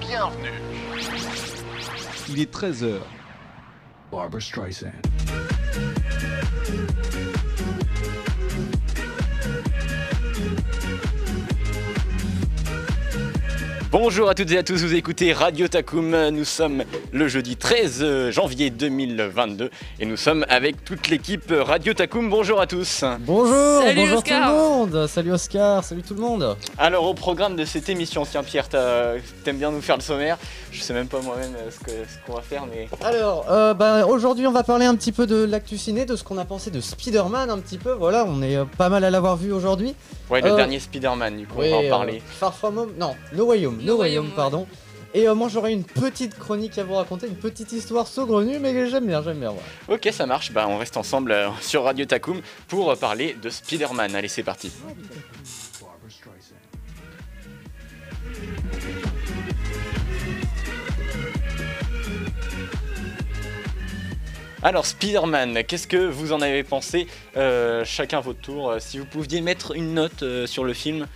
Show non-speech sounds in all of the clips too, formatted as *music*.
Bienvenue. Il est 13h. Barbara Streisand. Bonjour à toutes et à tous, vous écoutez Radio Takum. Nous sommes le jeudi 13 janvier 2022 et nous sommes avec toute l'équipe Radio Takum. Bonjour à tous. Bonjour, Salut, bonjour Oscar. tout le monde. Salut Oscar, salut tout le monde. Alors au programme de cette émission, tiens Pierre, t'aimes bien nous faire le sommaire? Je sais même pas moi-même euh, ce qu'on va faire, mais Alors, euh, bah, aujourd'hui on va parler un petit peu de l'actu ciné, de ce qu'on a pensé de Spider-Man un petit peu. Voilà, on est euh, pas mal à l'avoir vu aujourd'hui. ouais, le Euh, dernier Spider-Man, du coup, on va en euh, parler. Far From Home, non, No Way Home, Home, ouais. pardon. Et euh, moi j'aurais une petite chronique à vous raconter, une petite histoire saugrenue, mais j'aime bien, j'aime bien. Ok, ça marche. Bah, on reste ensemble euh, sur Radio Takum pour euh, parler de Spider-Man. Allez, c'est parti. Alors Spider-Man, qu'est-ce que vous en avez pensé Euh, Chacun votre tour. Si vous pouviez mettre une note sur le film,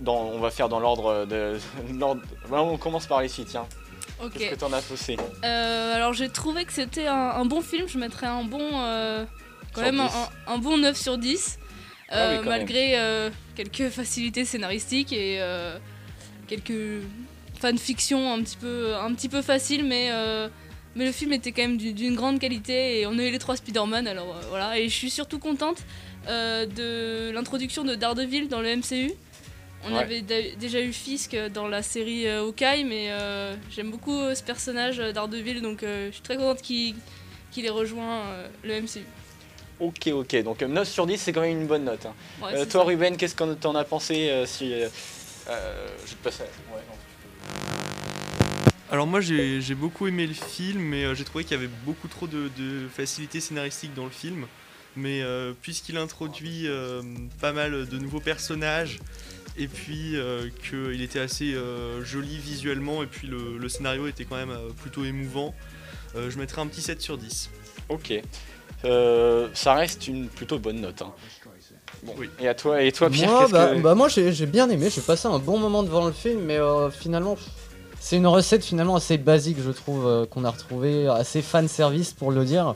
dans- on va faire dans l'ordre de. on commence par les tiens. Ok. Qu'est-ce que t'en as pensé Euh, alors j'ai trouvé que c'était un, un bon film. Je mettrais un bon, euh, quand même un, 10. un- un bon 9 sur 10. Ah euh, malgré quelques facilités scénaristiques et quelques fanfictions un petit peu, un petit peu faciles, mais, mais le film était quand même du- d'une grande qualité et on a eu les trois Spider-Man. Alors voilà, et je suis surtout contente de l'introduction de Daredevil dans le MCU. On Ouais. avait déjà eu Fisk dans la série euh, Hawkeye, mais euh, j'aime beaucoup euh, ce personnage Daredevil, donc euh, je suis très contente qu'il ait rejoint euh, le MCU. Ok, ok. Donc euh, 9 sur 10, c'est quand même une bonne note. hein. Ouais, Euh, toi, ça. Ruben, qu'est-ce que t'en as pensé euh, si, euh, euh, Je vais te. Ouais, non. Alors moi j'ai beaucoup aimé le film, mais j'ai trouvé qu'il y avait beaucoup trop de, de facilité scénaristique dans le film. Mais euh, puisqu'il introduit euh, pas mal de nouveaux personnages, et puis euh, qu'il était assez euh, joli visuellement, et puis le, le scénario était quand même euh, plutôt émouvant, euh, je mettrais un petit 7 sur 10. Ok. Euh, ça reste une plutôt bonne note. hein. Bon. Oui. Et à toi, et toi Pierre, moi, bah, que... bah, moi j'ai j'ai bien aimé, j'ai passé un bon moment devant le film, mais euh, finalement, c'est une recette finalement assez basique, je trouve, euh, qu'on a retrouvé, assez fan service pour le dire.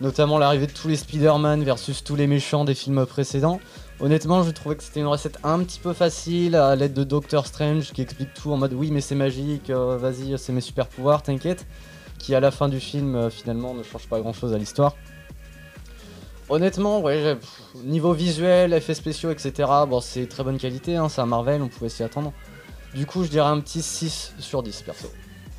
Notamment l'arrivée de tous les Spider-Man versus tous les méchants des films précédents. Honnêtement, je trouvais que c'était une recette un petit peu facile à l'aide de Doctor Strange qui explique tout en mode oui, mais c'est magique, euh, vas-y, c'est mes super pouvoirs, t'inquiète. Qui à la fin du film, euh, finalement, ne change pas grand chose à l'histoire. Honnêtement, ouais, niveau visuel, effets spéciaux, etc., bon, c'est très bonne qualité, hein, c'est un Marvel, on pouvait s'y attendre. Du coup, je dirais un petit 6 sur 10 perso.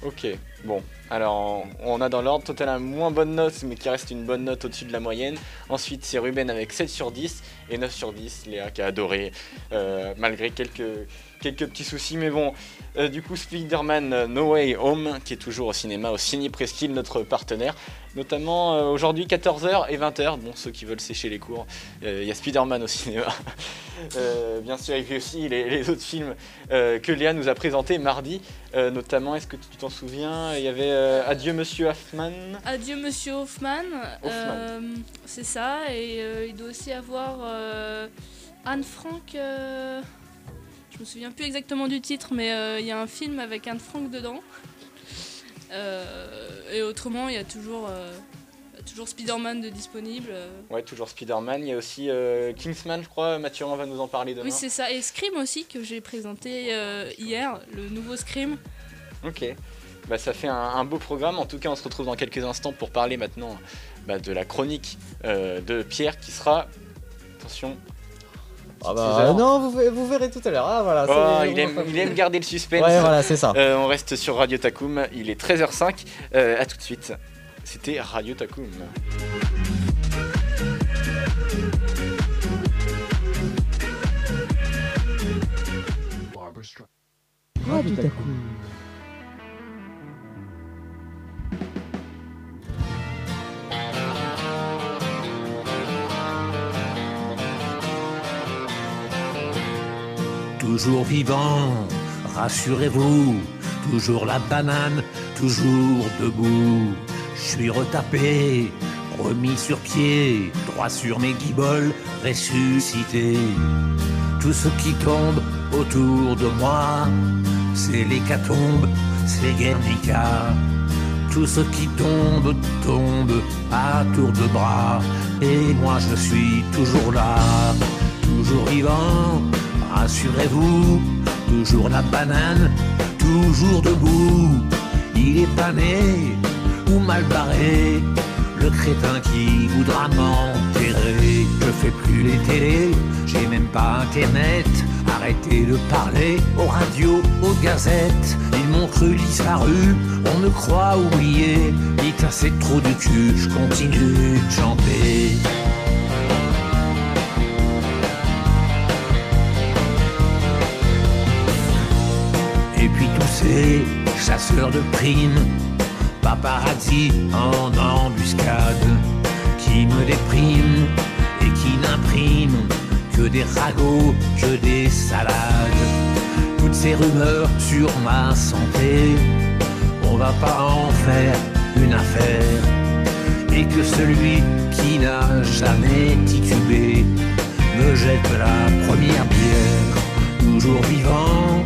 Ok, bon. Alors, on a dans l'ordre total un moins bonne note, mais qui reste une bonne note au-dessus de la moyenne. Ensuite, c'est Ruben avec 7 sur 10 et 9 sur 10. Léa qui a adoré, euh, malgré quelques, quelques petits soucis. Mais bon, euh, du coup, Spider-Man euh, No Way Home, qui est toujours au cinéma, au Ciné Presqu'île, notre partenaire. Notamment euh, aujourd'hui, 14h et 20h. Bon, ceux qui veulent sécher les cours, euh, il y a Spider-Man au cinéma. *laughs* Bien sûr, et puis aussi les, les autres films que Léa nous a présentés mardi. Notamment, est-ce que tu t'en souviens Il y avait Adieu Monsieur Hoffman. Adieu Monsieur Hoffman, Hoffman. c'est ça, et il doit aussi avoir Anne Frank. Je me souviens plus exactement du titre, mais euh, il y a un film avec Anne Frank dedans. Euh, et autrement, il y a toujours, euh, toujours Spider-Man de disponible. Ouais, toujours Spider-Man. Il y a aussi Kingsman, je crois. Mathieu va nous en parler demain. Oui, c'est ça. Et Scream aussi, que j'ai présenté hier, le nouveau Scream. Ok. Bah, ça fait un, un beau programme. En tout cas, on se retrouve dans quelques instants pour parler maintenant bah, de la chronique de Pierre qui sera. Attention. Ah bah non, vous, ve- vous verrez tout à l'heure. Ah voilà. Oh, c'est- il, aime, il aime garder le suspense. Ouais, voilà, c'est ça. Euh, on reste sur Radio Takum. Il est 13h05. Euh, à tout de suite. C'était Radio Takum. Radio Taku. Toujours vivant, rassurez-vous, toujours la banane, toujours debout. je suis retapé, remis sur pied, droit sur mes guiboles, ressuscité. Tout ce qui tombe autour de moi, c'est l'hécatombe, c'est Guernica. Tout ce qui tombe, tombe à tour de bras. Et moi je suis toujours là, toujours vivant, rassurez-vous, toujours la banane, toujours debout. Il est pas né ou mal barré, le crétin qui voudra m'enterrer. Je fais plus les télés, j'ai même pas internet. Arrêtez de parler aux radios, aux gazettes. Ils m'ont cru disparu, on me croit oublié. Dites à c'est trop du cul, je continue de chanter. Puis tous ces chasseurs de primes, paparazzi en embuscade, qui me dépriment et qui n'impriment que des ragots, que des salades. Toutes ces rumeurs sur ma santé, on va pas en faire une affaire. Et que celui qui n'a jamais titubé me jette la première bière. Toujours vivant,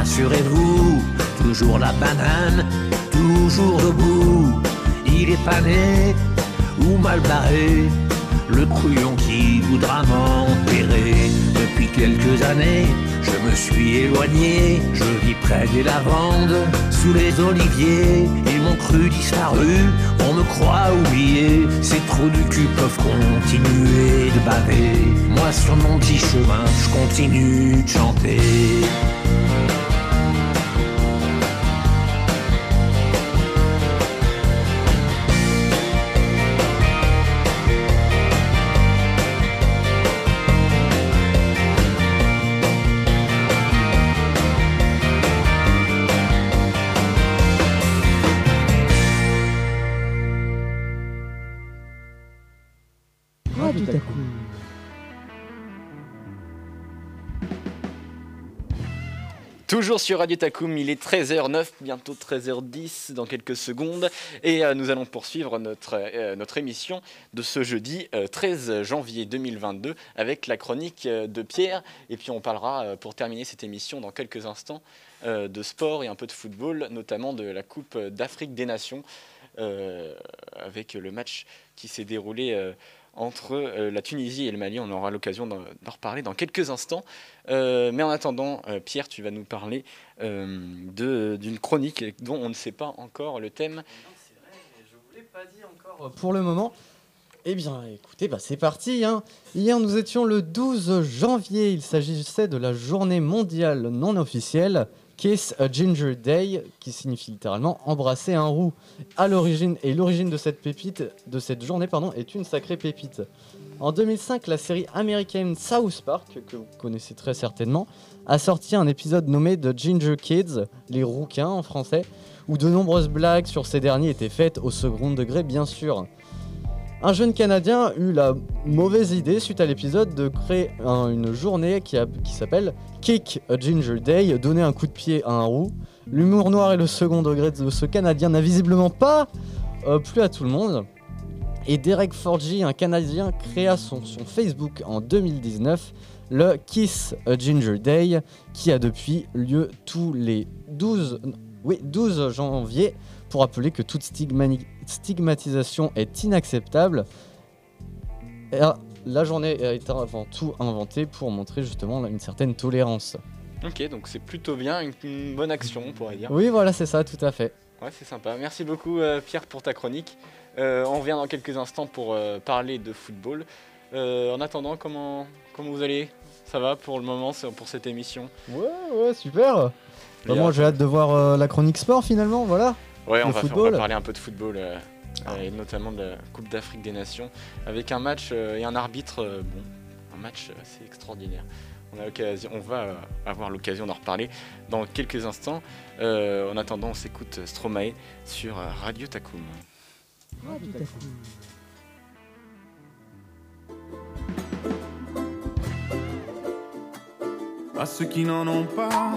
rassurez-vous. Toujours la banane, toujours debout. Il est pas né ou mal barré, le couillon qui voudra m'enterrer. Depuis quelques années, je me suis éloigné, je vis près des lavandes, sous les oliviers. Ils m'ont cru disparu, on me croit oublié. Ces trous du cul peuvent continuer de baver. Moi sur mon petit chemin, je continue de chanter. Toujours sur Radio Takum, il est 13h09, bientôt 13h10 dans quelques secondes. Et euh, nous allons poursuivre notre, euh, notre émission de ce jeudi euh, 13 janvier 2022 avec la chronique euh, de Pierre. Et puis on parlera, euh, pour terminer cette émission dans quelques instants, euh, de sport et un peu de football, notamment de la Coupe d'Afrique des Nations, euh, avec le match qui s'est déroulé euh, entre euh, la Tunisie et le Mali. On aura l'occasion d'en reparler dans quelques instants. Euh, mais en attendant, euh, Pierre, tu vas nous parler euh, d'une chronique dont on ne sait pas encore le thème. Pour le moment, eh bien, écoutez, bah, c'est parti. hein. Hier, nous étions le 12 janvier. Il s'agissait de la journée mondiale non officielle Kiss a Ginger Day, qui signifie littéralement embrasser un roux. À l'origine et l'origine de cette pépite, de cette journée, pardon, est une sacrée pépite. En 2005, la série américaine South Park, que vous connaissez très certainement, a sorti un épisode nommé The Ginger Kids, les rouquins en français, où de nombreuses blagues sur ces derniers étaient faites au second degré, bien sûr. Un jeune Canadien eut la mauvaise idée, suite à l'épisode, de créer un- une journée qui, s'appelle Kick a Ginger Day, donner un coup de pied à un roux. L'humour noir et le second degré de ce Canadien n'a visiblement pas euh, plu à tout le monde. Et Derek Forgy, un Canadien, créa son, son Facebook en 2019, le Kiss a Ginger Day, qui a depuis lieu tous les 12, oui, 12 janvier, pour rappeler que toute stigmatisation est inacceptable. Et, ah, la journée a été avant tout inventée pour montrer justement une certaine tolérance. Ok, donc c'est plutôt bien, une, une bonne action, on pourrait dire. Oui, voilà, c'est ça, tout à fait. Ouais, c'est sympa. Merci beaucoup, euh, Pierre, pour ta chronique. Euh, on revient dans quelques instants pour euh, parler de football. Euh, en attendant, comment, comment vous allez? Ça va pour le moment, pour cette émission? Ouais, ouais, super. Bah, moi, j'ai hâte de voir euh, la chronique sport finalement, voilà. Ouais, on va, faire- on football. va parler un peu de football, euh, euh, et notamment de la Coupe d'Afrique des Nations, avec un match euh, et un arbitre, euh, bon, un match assez extraordinaire. On, a l'occasion- on va euh, avoir l'occasion d'en reparler dans quelques instants. Euh, en attendant, on s'écoute Stromae sur Radio Takum. à ceux qui n'en ont pas,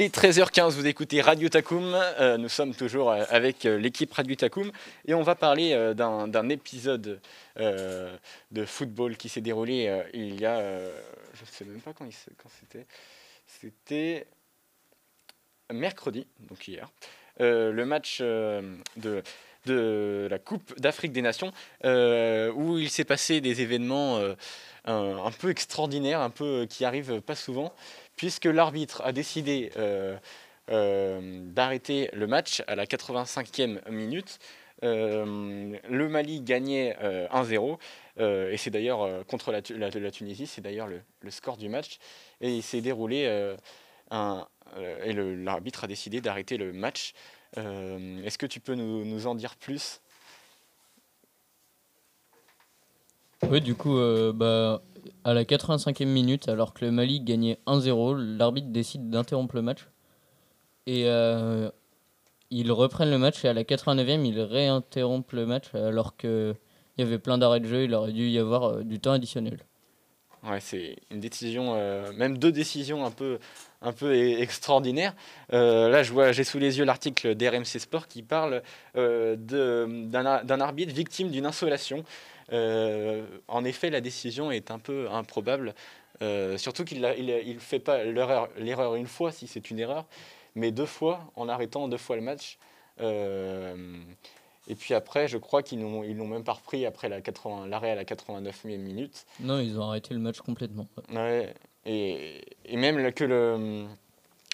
Il est 13h15, vous écoutez Radio Takum. Euh, nous sommes toujours euh, avec euh, l'équipe Radio Takum et on va parler euh, d'un épisode de football qui s'est déroulé il y a. je ne sais même pas quand c'était. C'était mercredi, donc hier. Le match de, la Coupe d'Afrique des Nations où il s'est passé des événements un, peu extraordinaires, un peu qui arrivent pas souvent puisque l'arbitre a décidé euh, euh, d'arrêter le match à la 85e minute. Euh, le Mali gagnait euh, 1-0 euh, et c'est d'ailleurs contre la, Tu- la- la Tunisie, c'est d'ailleurs le, score du match et il s'est déroulé un, et l'arbitre a décidé d'arrêter le match. Est-ce que tu peux nous, en dire plus? Oui, du coup, bah, à la 85e minute, alors que le Mali gagnait 1-0, l'arbitre décide d'interrompre le match. Et euh, ils reprennent le match et à la 89e, ils réinterrompent le match alors qu'il y avait plein d'arrêts de jeu, il aurait dû y avoir euh, du temps additionnel. Ouais, c'est une décision, euh, même deux décisions un peu, un peu e- extraordinaires. Euh, là, je vois, j'ai sous les yeux l'article d'RMC Sport qui parle d'un arbitre victime d'une insolation. Euh, en effet, la décision est un peu improbable, euh, surtout qu'il ne il, il fait pas l'erreur une fois si c'est une erreur, mais deux fois en arrêtant deux fois le match. Euh, et puis après, je crois qu'ils n'ont ils l'ont même pas repris après la 80 l'arrêt à la 89e minute. Non, ils ont arrêté le match complètement. Ouais, et, et même que le,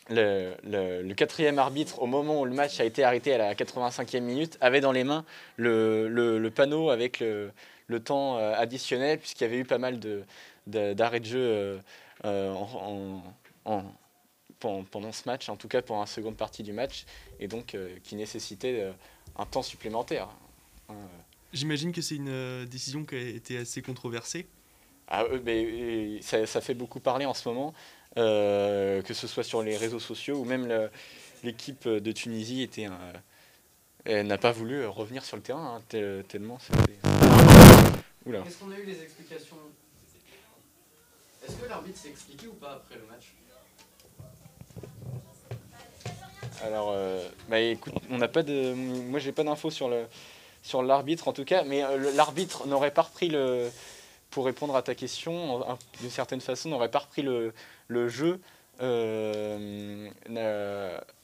le, le- le quatrième arbitre, au moment où le match a été arrêté à la 85e minute, avait dans les mains le panneau avec le, le temps euh, additionnel, puisqu'il y avait eu pas mal de- d'arrêts de jeu euh, euh, en, en- en- pen- pendant ce match, en tout cas pour la seconde partie du match, et donc euh, qui nécessitait euh, un temps supplémentaire. Hein, euh. J'imagine que c'est une décision qui a été assez controversée. Ah, mais, ça, ça fait beaucoup parler en ce moment, que ce soit sur les réseaux sociaux ou même l'équipe de Tunisie était n'a pas voulu revenir sur le terrain hein, tel- tellement c'était. Est-ce qu'on a eu les explications? Est-ce que l'arbitre s'est expliqué ou pas après le match? Alors, euh, bah écoute, on n'a pas de, moi j'ai pas d'infos sur le sur l'arbitre en tout cas, mais euh, l'arbitre n'aurait pas repris le, pour répondre à ta question, d'une certaine façon, n'aurait pas repris le, le jeu euh,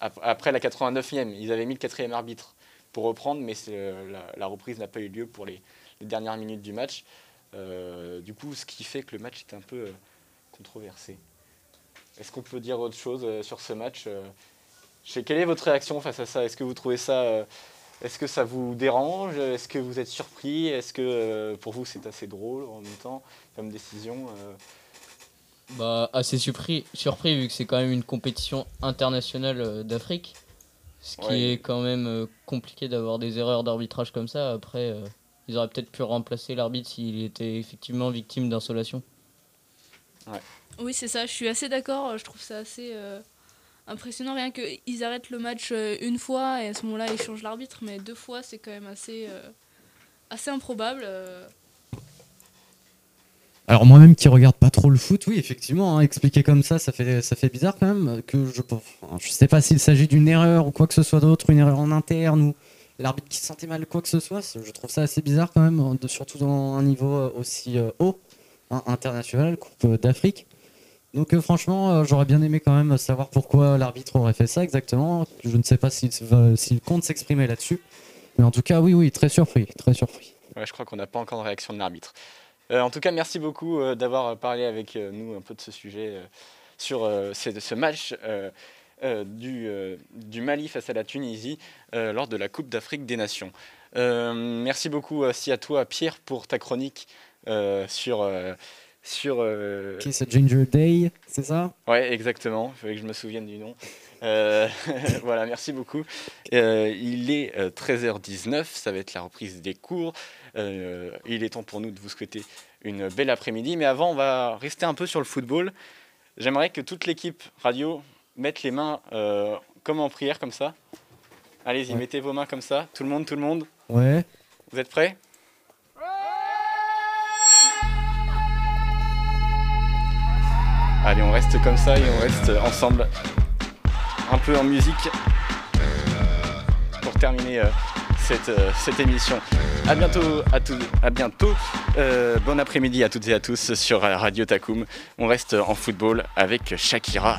ap- après la 89e. Ils avaient mis le quatrième arbitre pour reprendre, mais la reprise n'a pas eu lieu pour les, les dernières minutes du match. Euh, du coup, ce qui fait que le match est un peu euh, controversé. Est-ce qu'on peut dire autre chose euh, sur ce match quelle est votre réaction face à ça? Est-ce que vous trouvez ça. Est-ce que ça vous dérange? Est-ce que vous êtes surpris? Est-ce que euh, pour vous c'est assez drôle en même temps comme décision euh? Bah, assez surpris, surpris vu que c'est quand même une compétition internationale euh, d'Afrique. Ce qui Ouais. est quand même compliqué d'avoir des erreurs d'arbitrage comme ça. Après, ils auraient peut-être pu remplacer l'arbitre s'il était effectivement victime d'insolation. Oui, c'est ça, je suis assez d'accord. Je trouve ça assez euh, impressionnant. Rien qu'ils arrêtent le match euh, une fois et à ce moment-là, ils changent l'arbitre, mais deux fois, c'est quand même assez, euh, assez improbable. Alors moi-même qui regarde pas trop le foot, oui effectivement, hein, expliquer comme ça, ça fait, ça fait bizarre quand même. Que je, je sais pas s'il s'agit d'une erreur ou quoi que ce soit d'autre, une erreur en interne ou l'arbitre qui se sentait mal, quoi que ce soit. Je trouve ça assez bizarre quand même, hein, surtout dans un niveau euh, aussi euh, haut, hein, international, Coupe d'Afrique. Donc euh, franchement, j'aurais bien aimé quand même savoir pourquoi l'arbitre aurait fait ça exactement. Je ne sais pas s'il compte s'exprimer là-dessus. Mais en tout cas, oui, oui, très surpris, très surpris. Je crois qu'on n'a pas encore de réaction de l'arbitre. En tout cas, merci beaucoup d'avoir parlé avec nous un peu de ce sujet sur ce, match du, euh, du Mali face à la Tunisie euh, lors de la Coupe d'Afrique des Nations. Euh, merci beaucoup aussi à toi, Pierre, pour ta chronique euh, sur. euh, sur euh, c'est Ginger Day, c'est ça? Ouais, exactement. Il fallait que je me souvienne du nom. Euh, *laughs* voilà, merci beaucoup. Euh, il est euh, 13h19, ça va être la reprise des cours. Euh, il est temps pour nous de vous souhaiter une belle après-midi. Mais avant, on va rester un peu sur le football. J'aimerais que toute l'équipe radio mette les mains euh, comme en prière, comme ça. Allez-y, Ouais. mettez vos mains comme ça. Tout le monde, tout le monde. Ouais. Vous êtes prêts? Allez, on reste comme ça et on reste ensemble un peu en musique pour terminer euh, cette, euh, cette émission. À bientôt, à, tout, à bientôt. Euh, bon après-midi à toutes et à tous sur Radio Takum. On reste en football avec Shakira.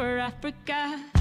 For Africa.